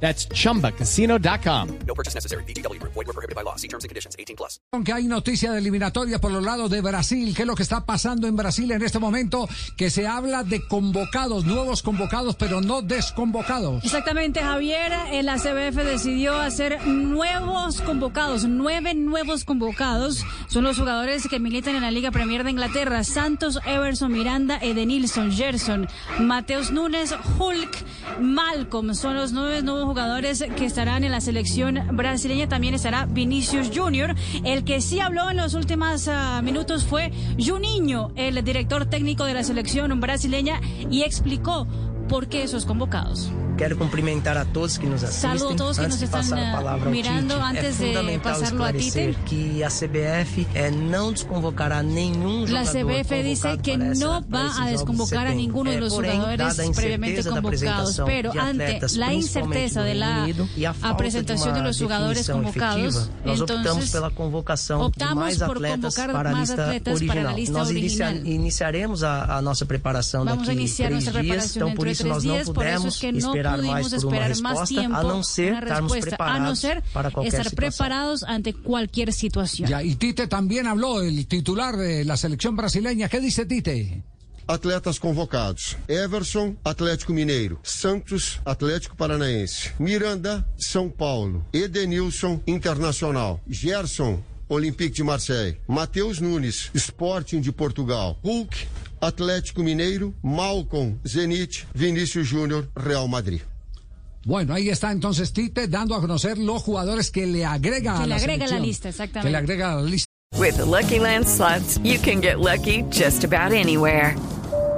That's chumbacasino.com. No purchase necessary. BGW. Void were prohibited by law. See terms and conditions. 18 plus. Aunque hay noticia de eliminatoria por los lados de Brasil, ¿qué es lo que está pasando en Brasil en este momento? Que se habla de convocados, nuevos convocados, pero no desconvocados. Exactamente, Javier. El ACBF decidió hacer nuevos convocados, nueve nuevos convocados. Son los jugadores que militan en la Liga Premier de Inglaterra: Santos, Everson, Miranda, Edenilson, Gerson, Mateus Nunes, Hulk, Malcolm. Son los nueve nuevos jugadores que estarán en la selección brasileña. También estará Vinicius Junior. El que sí habló en los últimos ah, minutos fue Juninho, el director técnico de la selección brasileña, y explicó por qué esos convocados. Quero cumprimentar a todos que nos assistem. Saludo a todos antes nos passar a eh, palavra mirando ao Tite, é antes é de passarlo a Tite. que a CBF é, eh, não desconvocará nenhum jogador. La CBF dice que no va a desconvocar a ninguno de é, los porém, jugadores previamente convocados, pero ante la incerteza de la Unido, e a apresentación de, de los jugadores convocados, nós entonces, optamos pela convocação optamos de mais atletas para a lista original. Para lista nós original. iniciaremos a, a, nossa preparação Vamos daqui a iniciar três dias, então por isso tres nós não días, por eso pudemos es que no esperar pudimos mais por uma esperar más resposta, tiempo a não ser estarmos respuesta, a no preparados ser para qualquer estar situação. preparados ante cualquier situación. Ya, y Tite también habló, el titular de la selección brasileña. ¿Qué dice Tite? Atletas convocados: Everson, Atlético Mineiro, Santos, Atlético Paranaense, Miranda, São Paulo, Edenilson, Internacional, Gerson, Olympique de Marseille, Matheus Nunes, Sporting de Portugal, Hulk, Atlético Mineiro, Malcom, Zenit, Vinícius Júnior, Real Madrid. Bueno, ahí está entonces Tite dando a conocer los jugadores que le agrega Que a le la agrega a la lista, exactamente. Que le agrega a la lista. With the Lucky Land slots, you can get lucky just about anywhere.